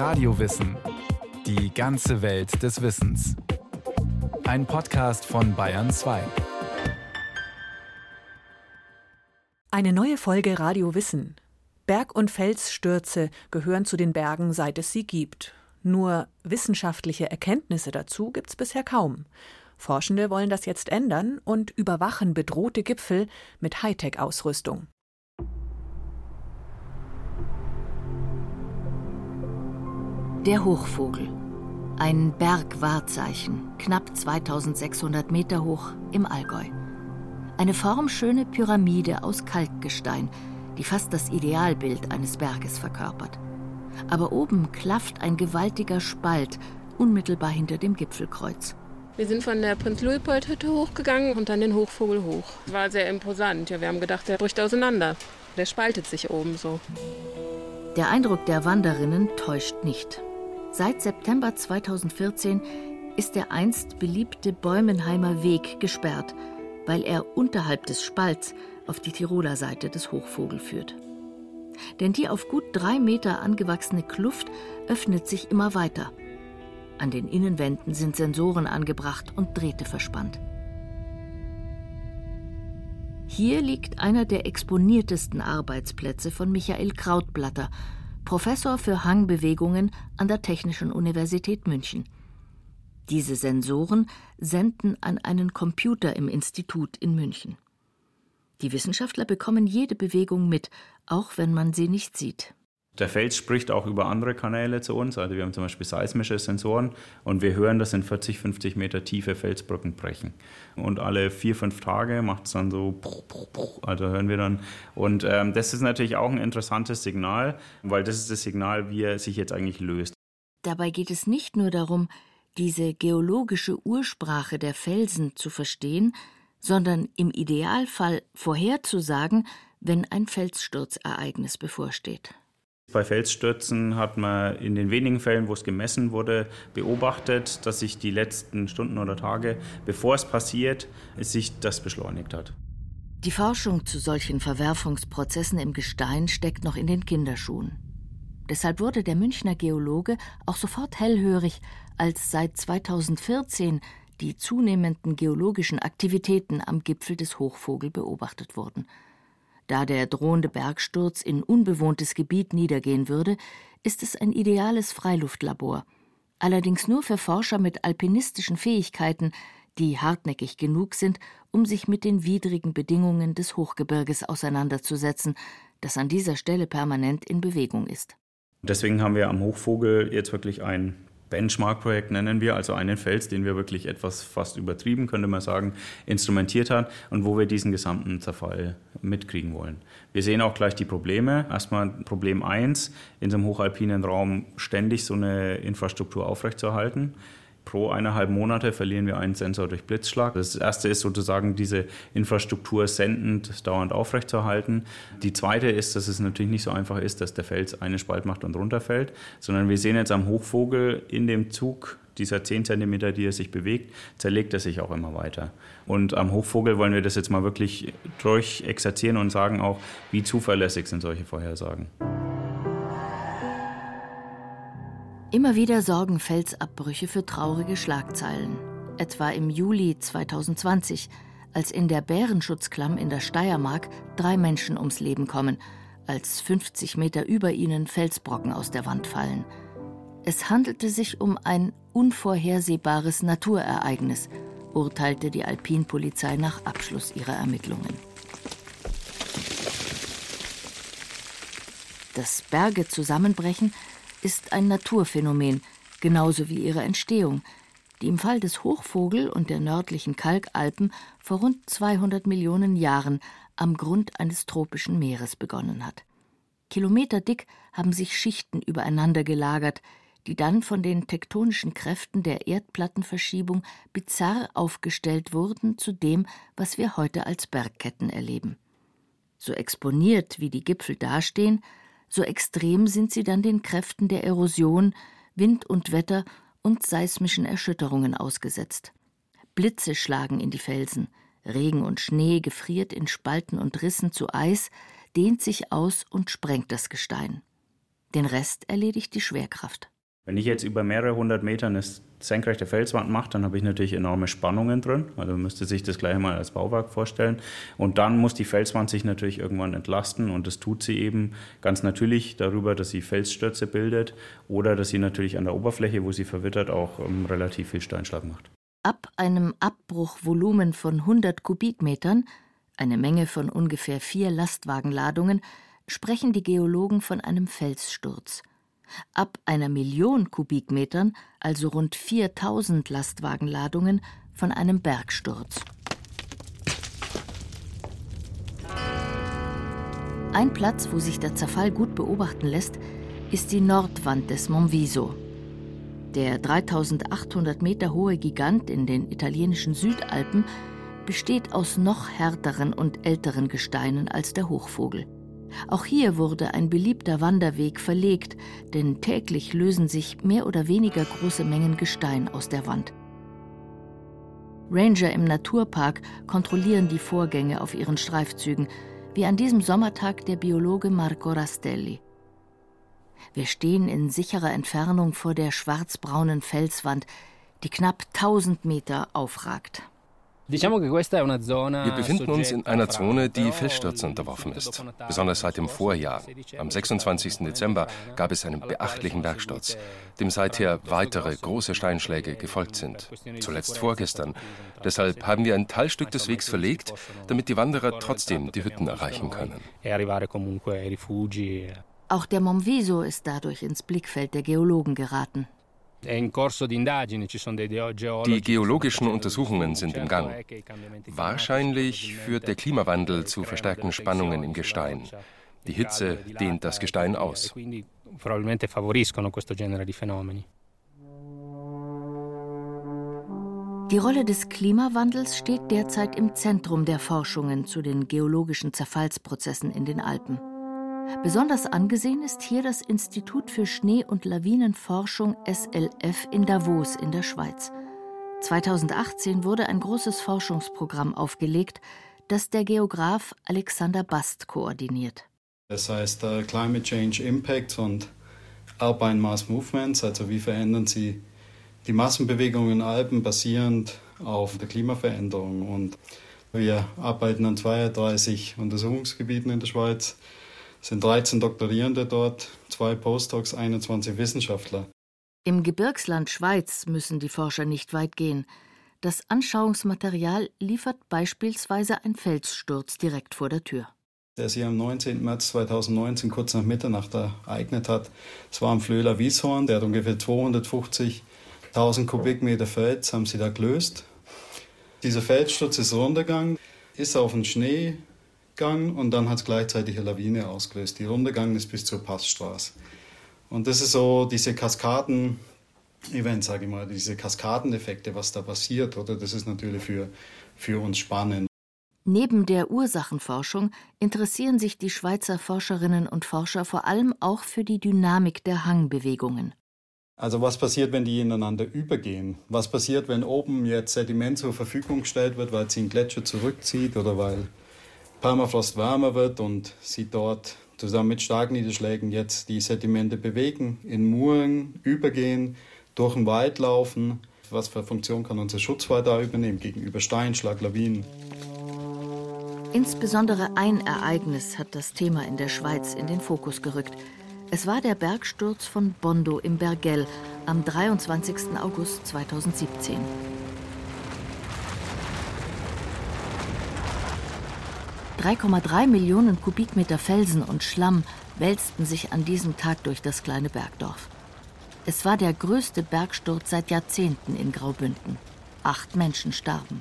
Radiowissen. Die ganze Welt des Wissens. Ein Podcast von Bayern 2. Eine neue Folge Radio Wissen. Berg- und Felsstürze gehören zu den Bergen, seit es sie gibt. Nur wissenschaftliche Erkenntnisse dazu gibt's bisher kaum. Forschende wollen das jetzt ändern und überwachen bedrohte Gipfel mit Hightech-Ausrüstung. Der Hochvogel. Ein Bergwahrzeichen, knapp 2600 Meter hoch im Allgäu. Eine formschöne Pyramide aus Kalkgestein, die fast das Idealbild eines Berges verkörpert. Aber oben klafft ein gewaltiger Spalt, unmittelbar hinter dem Gipfelkreuz. Wir sind von der Prinz-Luitpold-Hütte hochgegangen und dann den Hochvogel hoch. War sehr imposant. Ja, wir haben gedacht, der bricht auseinander. Der spaltet sich oben so. Der Eindruck der Wanderinnen täuscht nicht. Seit September 2014 ist der einst beliebte Bäumenheimer Weg gesperrt, weil er unterhalb des Spalts auf die Tiroler Seite des Hochvogel führt. Denn die auf gut drei Meter angewachsene Kluft öffnet sich immer weiter. An den Innenwänden sind Sensoren angebracht und Drähte verspannt. Hier liegt einer der exponiertesten Arbeitsplätze von Michael Krautblatter, Professor für Hangbewegungen an der Technischen Universität München. Diese Sensoren senden an einen Computer im Institut in München. Die Wissenschaftler bekommen jede Bewegung mit, auch wenn man sie nicht sieht. Der Fels spricht auch über andere Kanäle zu uns. Also wir haben zum Beispiel seismische Sensoren und wir hören, dass in 40, 50 Meter tiefe Felsbrücken brechen. Und alle vier, fünf Tage macht es dann so, also hören wir dann. Und ähm, das ist natürlich auch ein interessantes Signal, weil das ist das Signal, wie er sich jetzt eigentlich löst. Dabei geht es nicht nur darum, diese geologische Ursprache der Felsen zu verstehen, sondern im Idealfall vorherzusagen, wenn ein Felsstürzereignis bevorsteht. Bei Felsstürzen hat man in den wenigen Fällen, wo es gemessen wurde, beobachtet, dass sich die letzten Stunden oder Tage, bevor es passiert, sich das beschleunigt hat. Die Forschung zu solchen Verwerfungsprozessen im Gestein steckt noch in den Kinderschuhen. Deshalb wurde der Münchner Geologe auch sofort hellhörig, als seit 2014 die zunehmenden geologischen Aktivitäten am Gipfel des Hochvogel beobachtet wurden. Da der drohende Bergsturz in unbewohntes Gebiet niedergehen würde, ist es ein ideales Freiluftlabor. Allerdings nur für Forscher mit alpinistischen Fähigkeiten, die hartnäckig genug sind, um sich mit den widrigen Bedingungen des Hochgebirges auseinanderzusetzen, das an dieser Stelle permanent in Bewegung ist. Deswegen haben wir am Hochvogel jetzt wirklich ein Benchmark-Projekt nennen wir, also einen Fels, den wir wirklich etwas fast übertrieben, könnte man sagen, instrumentiert haben und wo wir diesen gesamten Zerfall mitkriegen wollen. Wir sehen auch gleich die Probleme. Erstmal Problem 1, in so einem hochalpinen Raum ständig so eine Infrastruktur aufrechtzuerhalten pro eineinhalb Monate verlieren wir einen Sensor durch Blitzschlag. Das erste ist sozusagen diese Infrastruktur sendend dauernd aufrechtzuerhalten. Die zweite ist, dass es natürlich nicht so einfach ist, dass der Fels einen Spalt macht und runterfällt, sondern wir sehen jetzt am Hochvogel in dem Zug dieser 10 cm, die er sich bewegt, zerlegt er sich auch immer weiter. Und am Hochvogel wollen wir das jetzt mal wirklich durchexerzieren und sagen auch, wie zuverlässig sind solche Vorhersagen. Immer wieder sorgen Felsabbrüche für traurige Schlagzeilen. Etwa im Juli 2020, als in der Bärenschutzklamm in der Steiermark drei Menschen ums Leben kommen, als 50 Meter über ihnen Felsbrocken aus der Wand fallen. Es handelte sich um ein unvorhersehbares Naturereignis, urteilte die Alpinpolizei nach Abschluss ihrer Ermittlungen. Dass Berge zusammenbrechen, ist ein Naturphänomen, genauso wie ihre Entstehung, die im Fall des Hochvogel und der nördlichen Kalkalpen vor rund 200 Millionen Jahren am Grund eines tropischen Meeres begonnen hat. Kilometerdick haben sich Schichten übereinander gelagert, die dann von den tektonischen Kräften der Erdplattenverschiebung bizarr aufgestellt wurden zu dem, was wir heute als Bergketten erleben. So exponiert wie die Gipfel dastehen, so extrem sind sie dann den Kräften der Erosion, Wind und Wetter und seismischen Erschütterungen ausgesetzt. Blitze schlagen in die Felsen, Regen und Schnee gefriert in Spalten und Rissen zu Eis, dehnt sich aus und sprengt das Gestein. Den Rest erledigt die Schwerkraft. Wenn ich jetzt über mehrere hundert Meter eine senkrechte Felswand mache, dann habe ich natürlich enorme Spannungen drin. Also müsste sich das gleich mal als Bauwerk vorstellen. Und dann muss die Felswand sich natürlich irgendwann entlasten und das tut sie eben ganz natürlich darüber, dass sie Felsstürze bildet oder dass sie natürlich an der Oberfläche, wo sie verwittert, auch um, ähm, relativ viel Steinschlag macht. Ab einem Abbruchvolumen von 100 Kubikmetern, eine Menge von ungefähr vier Lastwagenladungen, sprechen die Geologen von einem Felssturz ab einer Million Kubikmetern, also rund 4000 Lastwagenladungen, von einem Bergsturz. Ein Platz, wo sich der Zerfall gut beobachten lässt, ist die Nordwand des Monviso. Der 3800 Meter hohe Gigant in den italienischen Südalpen besteht aus noch härteren und älteren Gesteinen als der Hochvogel. Auch hier wurde ein beliebter Wanderweg verlegt, denn täglich lösen sich mehr oder weniger große Mengen Gestein aus der Wand. Ranger im Naturpark kontrollieren die Vorgänge auf ihren Streifzügen, wie an diesem Sommertag der Biologe Marco Rastelli. Wir stehen in sicherer Entfernung vor der schwarzbraunen Felswand, die knapp 1000 Meter aufragt. Wir befinden uns in einer Zone, die Felsstürzen unterworfen ist, besonders seit dem Vorjahr. Am 26. Dezember gab es einen beachtlichen Bergsturz, dem seither weitere große Steinschläge gefolgt sind, zuletzt vorgestern. Deshalb haben wir ein Teilstück des Wegs verlegt, damit die Wanderer trotzdem die Hütten erreichen können. Auch der Momviso ist dadurch ins Blickfeld der Geologen geraten. Die geologischen Untersuchungen sind im Gang. Wahrscheinlich führt der Klimawandel zu verstärkten Spannungen im Gestein. Die Hitze dehnt das Gestein aus. Die Rolle des Klimawandels steht derzeit im Zentrum der Forschungen zu den geologischen Zerfallsprozessen in den Alpen. Besonders angesehen ist hier das Institut für Schnee- und Lawinenforschung SLF in Davos in der Schweiz. 2018 wurde ein großes Forschungsprogramm aufgelegt, das der Geograf Alexander Bast koordiniert. Das heißt uh, Climate Change Impacts und Alpine Mass Movements, also wie verändern sie die Massenbewegungen in Alpen basierend auf der Klimaveränderung. Und wir arbeiten an 32 Untersuchungsgebieten in der Schweiz sind 13 Doktorierende dort, zwei Postdocs, 21 Wissenschaftler. Im Gebirgsland Schweiz müssen die Forscher nicht weit gehen. Das Anschauungsmaterial liefert beispielsweise ein Felssturz direkt vor der Tür. Der sich am 19. März 2019 kurz nach Mitternacht ereignet hat. Es war am Flöhler Wieshorn, der hat ungefähr 250.000 Kubikmeter Fels, haben sie da gelöst. Dieser Felssturz ist runtergegangen, ist auf den Schnee gegangen und dann hat es gleichzeitig eine Lawine ausgelöst, die runtergegangen ist bis zur Passstraße. Und das ist so diese Kaskaden, Event, sage ich mal, diese Kaskadeneffekte, was da passiert, oder? Das ist natürlich für, für uns spannend. Neben der Ursachenforschung interessieren sich die Schweizer Forscherinnen und Forscher vor allem auch für die Dynamik der Hangbewegungen. Also was passiert, wenn die ineinander übergehen? Was passiert, wenn oben jetzt Sediment zur Verfügung gestellt wird, weil sie einen Gletscher zurückzieht oder weil Permafrost wärmer wird und sie dort zusammen mit Starkniederschlägen jetzt die Sedimente bewegen, in Muren übergehen, durch den Wald laufen. Was für Funktion kann unser Schutzwall da übernehmen gegenüber Steinschlag, Lawinen? Insbesondere ein Ereignis hat das Thema in der Schweiz in den Fokus gerückt. Es war der Bergsturz von Bondo im Bergell am 23. August 2017. 3,3 Millionen Kubikmeter Felsen und Schlamm wälzten sich an diesem Tag durch das kleine Bergdorf. Es war der größte Bergsturz seit Jahrzehnten in Graubünden. Acht Menschen starben.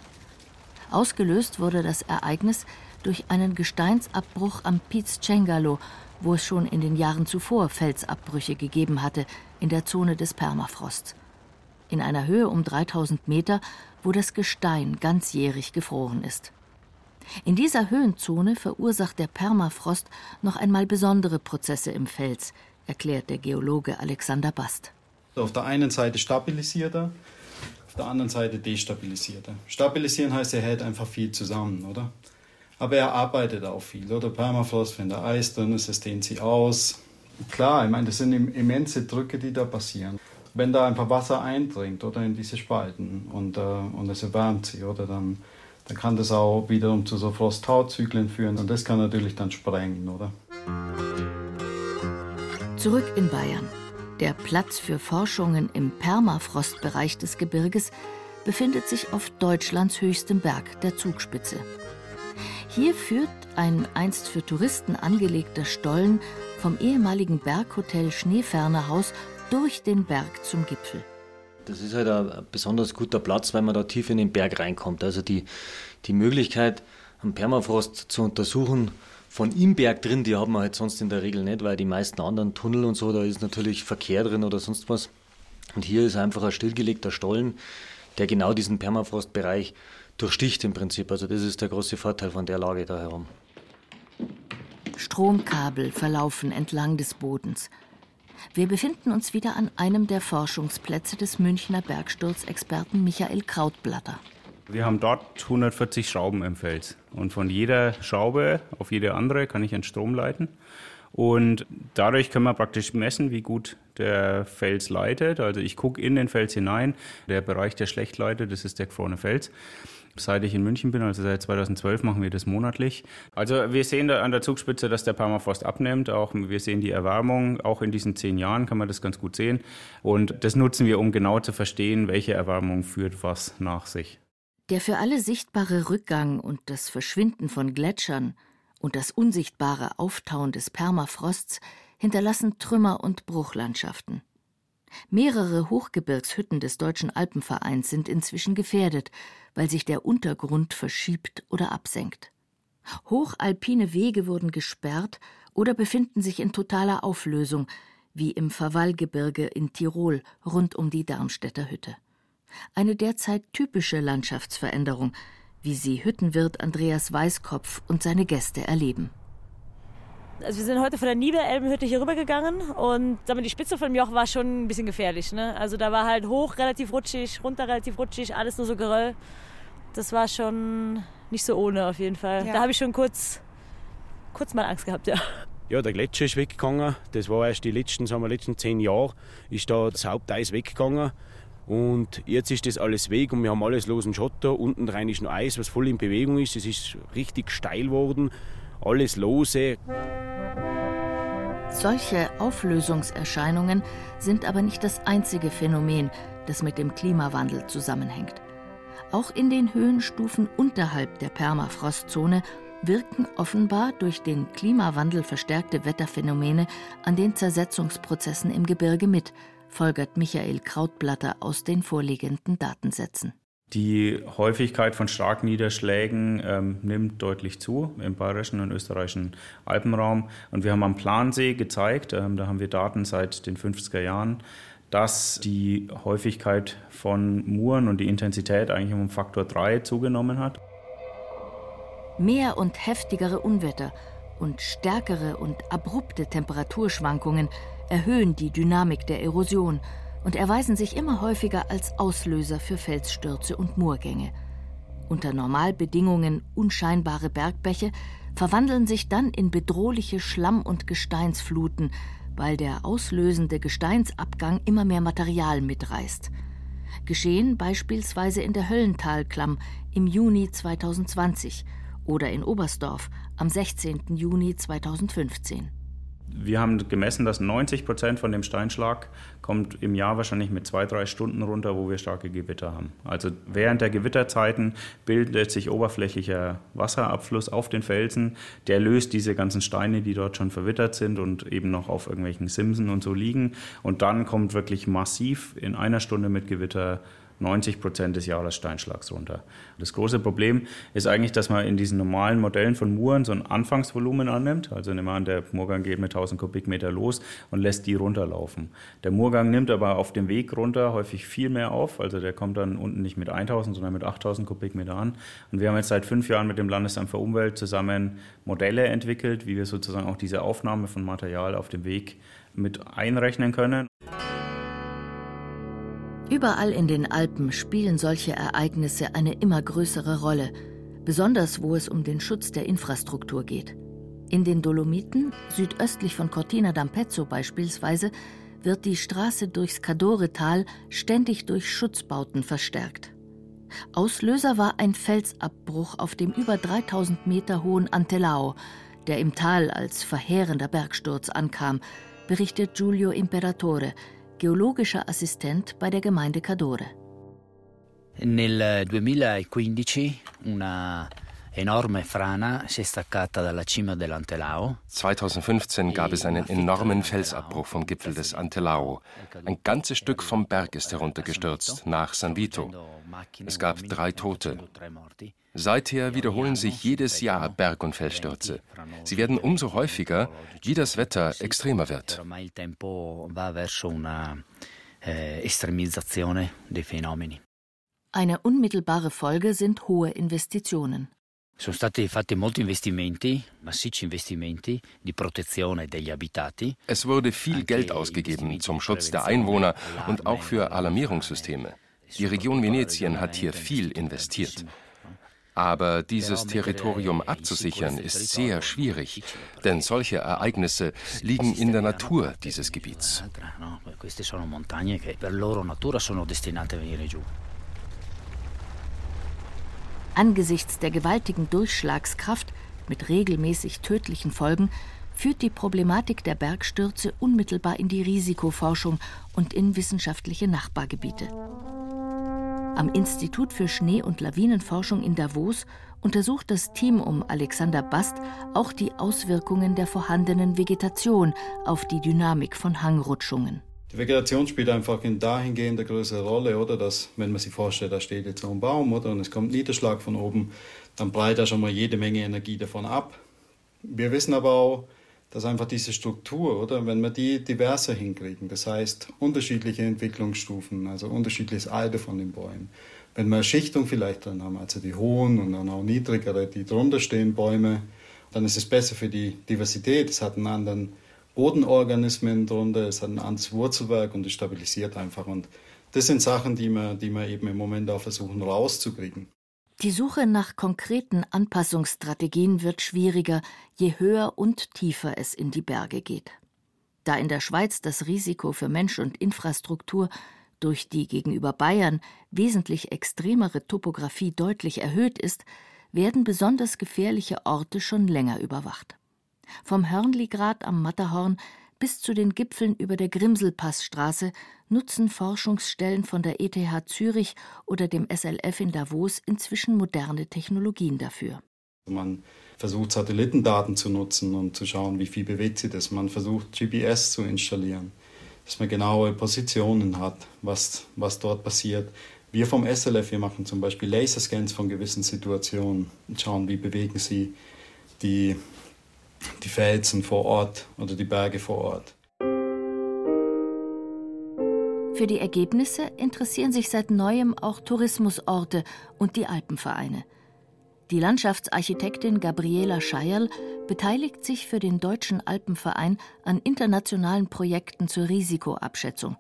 Ausgelöst wurde das Ereignis durch einen Gesteinsabbruch am Piz Cengalo, wo es schon in den Jahren zuvor Felsabbrüche gegeben hatte, in der Zone des Permafrosts. In einer Höhe um 3000 Meter, wo das Gestein ganzjährig gefroren ist. In dieser Höhenzone verursacht der Permafrost noch einmal besondere Prozesse im Fels, erklärt der Geologe Alexander Bast. Auf der einen Seite stabilisiert er, auf der anderen Seite destabilisiert er. Stabilisieren heißt, er hält einfach viel zusammen, oder? Aber er arbeitet auch viel, oder? Permafrost, wenn da Eis drin ist, es dehnt sie aus. Klar, ich meine, das sind immense Drücke, die da passieren. Wenn da einfach Wasser eindringt oder in diese Spalten und, äh, und es erwärmt sie, oder dann, dann kann das auch wiederum zu so Frosthautzyklen führen und das kann natürlich dann sprengen, oder? Zurück in Bayern. Der Platz für Forschungen im Permafrostbereich des Gebirges befindet sich auf Deutschlands höchstem Berg, der Zugspitze. Hier führt ein einst für Touristen angelegter Stollen vom ehemaligen Berghotel Schneefernerhaus durch den Berg zum Gipfel. Das ist halt ein besonders guter Platz, weil man da tief in den Berg reinkommt. Also die, die Möglichkeit, am Permafrost zu untersuchen, von im Berg drin, die haben wir halt sonst in der Regel nicht, weil die meisten anderen Tunnel und so, da ist natürlich Verkehr drin oder sonst was. Und hier ist einfach ein stillgelegter Stollen, der genau diesen Permafrostbereich durchsticht im Prinzip. Also das ist der große Vorteil von der Lage da herum. Stromkabel verlaufen entlang des Bodens. Wir befinden uns wieder an einem der Forschungsplätze des Münchner Bergsturzexperten Michael Krautblatter. Wir haben dort 140 Schrauben im Fels. Und von jeder Schraube auf jede andere kann ich einen Strom leiten. Und dadurch können wir praktisch messen, wie gut der Fels leitet. Also ich gucke in den Fels hinein. Der Bereich, der schlecht leitet, das ist der gefrorene Fels. Seit ich in München bin, also seit 2012, machen wir das monatlich. Also wir sehen da an der Zugspitze, dass der Permafrost abnimmt. Auch wir sehen die Erwärmung. Auch in diesen zehn Jahren kann man das ganz gut sehen. Und das nutzen wir, um genau zu verstehen, welche Erwärmung führt was nach sich. Der für alle sichtbare Rückgang und das Verschwinden von Gletschern und das unsichtbare Auftauen des Permafrosts hinterlassen Trümmer und Bruchlandschaften. Mehrere Hochgebirgshütten des Deutschen Alpenvereins sind inzwischen gefährdet, weil sich der Untergrund verschiebt oder absenkt. Hochalpine Wege wurden gesperrt oder befinden sich in totaler Auflösung, wie im Verwallgebirge in Tirol rund um die Darmstädter Hütte. Eine derzeit typische Landschaftsveränderung, wie sie Hüttenwirt Andreas Weißkopf und seine Gäste erleben. Also wir sind heute von der Niederelbenhütte hier rübergegangen und sagen wir, die Spitze vom Joch war schon ein bisschen gefährlich. Ne? Also da war halt hoch relativ rutschig, runter relativ rutschig, alles nur so Geröll. Das war schon nicht so ohne auf jeden Fall. Ja. Da habe ich schon kurz, kurz mal Angst gehabt, ja. Ja, der Gletscher ist weggegangen. Das war erst die letzten, sagen wir, letzten zehn Jahre ist da das Haupteis weggegangen. Und jetzt ist das alles weg und wir haben alles losen Schotter. Unten rein ist noch Eis, was voll in Bewegung ist. Es ist richtig steil geworden. Alles lose. Solche Auflösungserscheinungen sind aber nicht das einzige Phänomen, das mit dem Klimawandel zusammenhängt. Auch in den Höhenstufen unterhalb der Permafrostzone wirken offenbar durch den Klimawandel verstärkte Wetterphänomene an den Zersetzungsprozessen im Gebirge mit, folgert Michael Krautblatter aus den vorliegenden Datensätzen. Die Häufigkeit von Starkniederschlägen ähm, nimmt deutlich zu im bayerischen und österreichischen Alpenraum. Und wir haben am Plansee gezeigt, ähm, da haben wir Daten seit den 50er Jahren, dass die Häufigkeit von Muren und die Intensität eigentlich um Faktor 3 zugenommen hat. Mehr und heftigere Unwetter und stärkere und abrupte Temperaturschwankungen erhöhen die Dynamik der Erosion und erweisen sich immer häufiger als Auslöser für Felsstürze und Moorgänge. Unter Normalbedingungen unscheinbare Bergbäche verwandeln sich dann in bedrohliche Schlamm- und Gesteinsfluten, weil der auslösende Gesteinsabgang immer mehr Material mitreißt. Geschehen beispielsweise in der Höllentalklamm im Juni 2020 oder in Oberstdorf am 16. Juni 2015 wir haben gemessen, dass 90 Prozent von dem Steinschlag kommt im Jahr wahrscheinlich mit zwei, drei Stunden runter, wo wir starke Gewitter haben. Also während der Gewitterzeiten bildet sich oberflächlicher Wasserabfluss auf den Felsen. Der löst diese ganzen Steine, die dort schon verwittert sind und eben noch auf irgendwelchen Simsen und so liegen. Und dann kommt wirklich massiv in einer Stunde mit Gewitter 90 Prozent des Jahressteinschlags runter. Das große Problem ist eigentlich, dass man in diesen normalen Modellen von Muren so ein Anfangsvolumen annimmt. Also nehmen wir an, der Murgang geht mit 1000 Kubikmeter los und lässt die runterlaufen. Der Murgang nimmt aber auf dem Weg runter häufig viel mehr auf. Also der kommt dann unten nicht mit 1000, sondern mit 8000 Kubikmeter an. Und wir haben jetzt seit fünf Jahren mit dem Landesamt für Umwelt zusammen Modelle entwickelt, wie wir sozusagen auch diese Aufnahme von Material auf dem Weg mit einrechnen können. Überall in den Alpen spielen solche Ereignisse eine immer größere Rolle, besonders wo es um den Schutz der Infrastruktur geht. In den Dolomiten, südöstlich von Cortina d'Ampezzo beispielsweise, wird die Straße durchs Cadore-Tal ständig durch Schutzbauten verstärkt. Auslöser war ein Felsabbruch auf dem über 3000 Meter hohen Antelao, der im Tal als verheerender Bergsturz ankam, berichtet Giulio Imperatore, geologischer Assistent bei der Gemeinde Cadore. Nel 2015 una enorme frana si è staccata dalla cima dell'Antelao. 2015 gab es einen enormen Felsabbruch vom Gipfel des Antelao. Ein ganzes Stück vom Berg ist heruntergestürzt nach San Vito. Es gab drei Tote. Seither wiederholen sich jedes Jahr Berg- und Felsstürze. Sie werden umso häufiger, wie das Wetter extremer wird. Eine unmittelbare Folge sind hohe Investitionen. Sono stati fatti molti investimenti, massicci investimenti di protezione degli abitati. Es wurde viel Geld ausgegeben zum Schutz der Einwohner und auch für Alarmierungssysteme. Die Region Venetien hat hier viel investiert. Aber dieses Territorium abzusichern ist sehr schwierig, denn solche Ereignisse liegen in der Natur dieses Gebiets. Angesichts der gewaltigen Durchschlagskraft mit regelmäßig tödlichen Folgen führt die Problematik der Bergstürze unmittelbar in die Risikoforschung und in wissenschaftliche Nachbargebiete. Am Institut für Schnee- und Lawinenforschung in Davos untersucht das Team um Alexander Bast auch die Auswirkungen der vorhandenen Vegetation auf die Dynamik von Hangrutschungen. Die Vegetation spielt einfach in dahingehend eine größere Rolle, oder? Dass, wenn man sich vorstellt, da steht jetzt so ein Baum, oder? Und es kommt Niederschlag von oben, dann breit da schon mal jede Menge Energie davon ab. Wir wissen aber auch, dass einfach diese Struktur, oder? Wenn wir die diverser hinkriegen, das heißt unterschiedliche Entwicklungsstufen, also unterschiedliches Alter von den Bäumen. Wenn wir Schichtung vielleicht drin haben, also die hohen und dann auch niedrigere, die drunter stehen Bäume, dann ist es besser für die Diversität. Es hat einen anderen Bodenorganismen drunter, es hat ein anderes Wurzelwerk und es stabilisiert einfach. Und das sind Sachen, die wir, die wir eben im Moment auch versuchen rauszukriegen. Die Suche nach konkreten Anpassungsstrategien wird schwieriger, je höher und tiefer es in die Berge geht. Da in der Schweiz das Risiko für Mensch und Infrastruktur durch die gegenüber Bayern wesentlich extremere Topographie deutlich erhöht ist, werden besonders gefährliche Orte schon länger überwacht. Vom Hörnligrat am Matterhorn bis zu den Gipfeln über der Grimselpassstraße nutzen Forschungsstellen von der ETH Zürich oder dem SLF in Davos inzwischen moderne Technologien dafür. Man versucht Satellitendaten zu nutzen und zu schauen, wie viel bewegt sich das. Man versucht GPS zu installieren, dass man genaue Positionen hat, was, was dort passiert. Wir vom SLF, wir machen zum Beispiel Laserscans von gewissen Situationen und schauen, wie bewegen sie die die Felsen vor Ort oder die Berge vor Ort. Für die Ergebnisse interessieren sich seit neuem auch Tourismusorte und die Alpenvereine. Die Landschaftsarchitektin Gabriela Scheierl beteiligt sich für den Deutschen Alpenverein an internationalen Projekten zur Risikoabschätzung.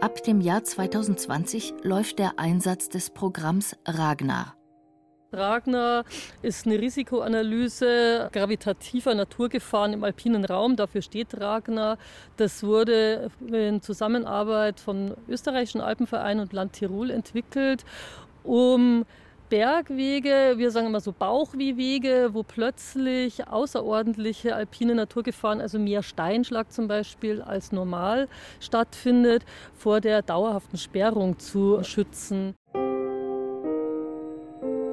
Ab dem Jahr 2020 läuft der Einsatz des Programms Ragnar. Ragnar ist eine Risikoanalyse gravitativer Naturgefahren im alpinen Raum. Dafür steht Ragnar. Das wurde in Zusammenarbeit vom österreichischen Alpenverein und Land Tirol entwickelt, um Bergwege, wir sagen immer so Bauchwehwege, wo plötzlich außerordentliche alpine Naturgefahren, also mehr Steinschlag zum Beispiel als normal stattfindet, vor der dauerhaften Sperrung zu schützen.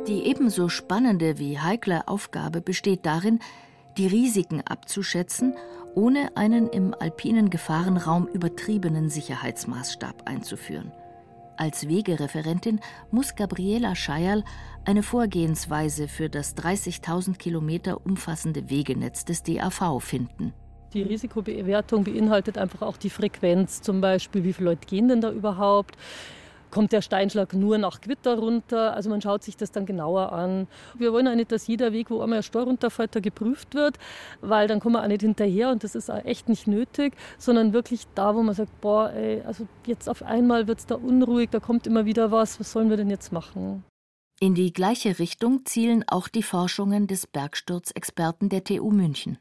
Die ebenso spannende wie heikle Aufgabe besteht darin, die Risiken abzuschätzen, ohne einen im alpinen Gefahrenraum übertriebenen Sicherheitsmaßstab einzuführen. Als Wegereferentin muss Gabriela Scheierl eine Vorgehensweise für das 30.000 Kilometer umfassende Wegenetz des DAV finden. Die Risikobewertung beinhaltet einfach auch die Frequenz, zum Beispiel, wie viele Leute gehen denn da überhaupt? Kommt der Steinschlag nur nach Quitter runter. Also man schaut sich das dann genauer an. Wir wollen auch nicht, dass jeder Weg, wo einmal ein Steuer runterfällt, da geprüft wird, weil dann kommen wir auch nicht hinterher und das ist auch echt nicht nötig, sondern wirklich da, wo man sagt, boah, ey, also jetzt auf einmal wird es da unruhig, da kommt immer wieder was, was sollen wir denn jetzt machen? In die gleiche Richtung zielen auch die Forschungen des Bergsturzexperten der TU München.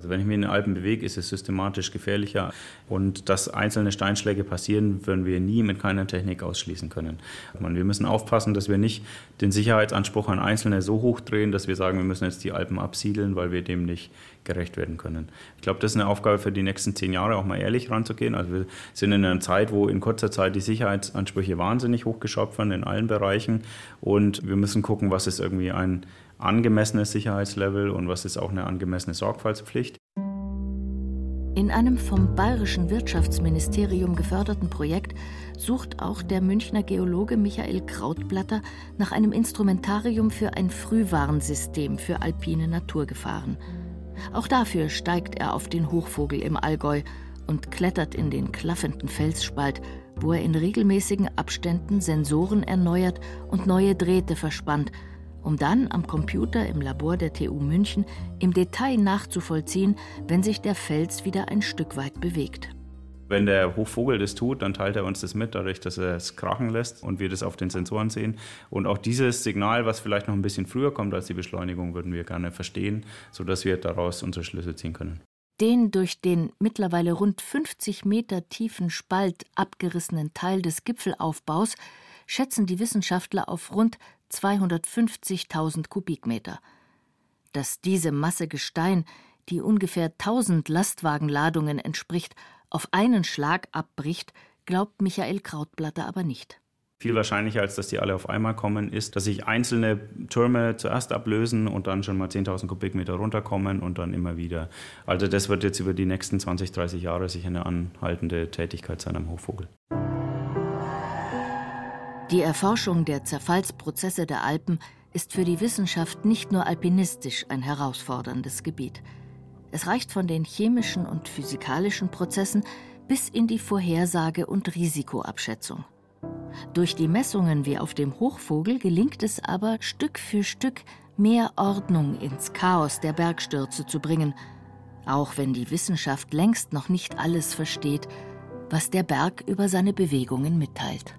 Also wenn ich mich in den Alpen bewege, ist es systematisch gefährlicher. Und dass einzelne Steinschläge passieren, würden wir nie mit keiner Technik ausschließen können. Wir müssen aufpassen, dass wir nicht den Sicherheitsanspruch an Einzelne so hoch drehen, dass wir sagen, wir müssen jetzt die Alpen absiedeln, weil wir dem nicht gerecht werden können. Ich glaube, das ist eine Aufgabe für die nächsten zehn Jahre, auch mal ehrlich ranzugehen. Also wir sind in einer Zeit, wo in kurzer Zeit die Sicherheitsansprüche wahnsinnig hochgeschraubt werden in allen Bereichen. Und wir müssen gucken, was ist irgendwie ein angemessenes Sicherheitslevel und was ist auch eine angemessene Sorgfaltspflicht. In einem vom bayerischen Wirtschaftsministerium geförderten Projekt sucht auch der Münchner Geologe Michael Krautblatter nach einem Instrumentarium für ein Frühwarnsystem für alpine Naturgefahren. Auch dafür steigt er auf den Hochvogel im Allgäu und klettert in den klaffenden Felsspalt, wo er in regelmäßigen Abständen Sensoren erneuert und neue Drähte verspannt, um dann am Computer im Labor der TU München im Detail nachzuvollziehen, wenn sich der Fels wieder ein Stück weit bewegt. Wenn der Hochvogel das tut, dann teilt er uns das mit, dadurch, dass er es krachen lässt und wir das auf den Sensoren sehen. Und auch dieses Signal, was vielleicht noch ein bisschen früher kommt als die Beschleunigung, würden wir gerne verstehen, sodass wir daraus unsere Schlüsse ziehen können. Den durch den mittlerweile rund 50 Meter tiefen Spalt abgerissenen Teil des Gipfelaufbaus schätzen die Wissenschaftler auf rund 250.000 Kubikmeter. Dass diese Masse Gestein, die ungefähr 1000 Lastwagenladungen entspricht, auf einen Schlag abbricht, glaubt Michael Krautblatter aber nicht. Viel wahrscheinlicher, als dass die alle auf einmal kommen, ist, dass sich einzelne Türme zuerst ablösen und dann schon mal 10.000 Kubikmeter runterkommen und dann immer wieder. Also das wird jetzt über die nächsten 20, 30 Jahre sicher eine anhaltende Tätigkeit sein am Hochvogel. Die Erforschung der Zerfallsprozesse der Alpen ist für die Wissenschaft nicht nur alpinistisch ein herausforderndes Gebiet. Es reicht von den chemischen und physikalischen Prozessen bis in die Vorhersage und Risikoabschätzung. Durch die Messungen wie auf dem Hochvogel gelingt es aber Stück für Stück mehr Ordnung ins Chaos der Bergstürze zu bringen, auch wenn die Wissenschaft längst noch nicht alles versteht, was der Berg über seine Bewegungen mitteilt.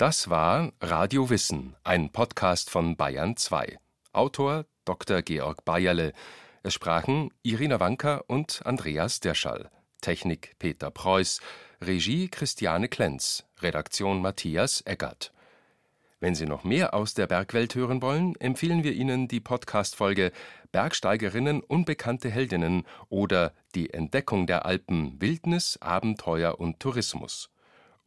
Das war Radio Wissen, ein Podcast von Bayern 2. Autor Dr. Georg Bayerle. Es sprachen Irina Wanka und Andreas Derschall. Technik Peter Preuß. Regie Christiane Klenz. Redaktion Matthias Eggert. Wenn Sie noch mehr aus der Bergwelt hören wollen, empfehlen wir Ihnen die Podcast-Folge Bergsteigerinnen unbekannte Heldinnen oder Die Entdeckung der Alpen Wildnis, Abenteuer und Tourismus.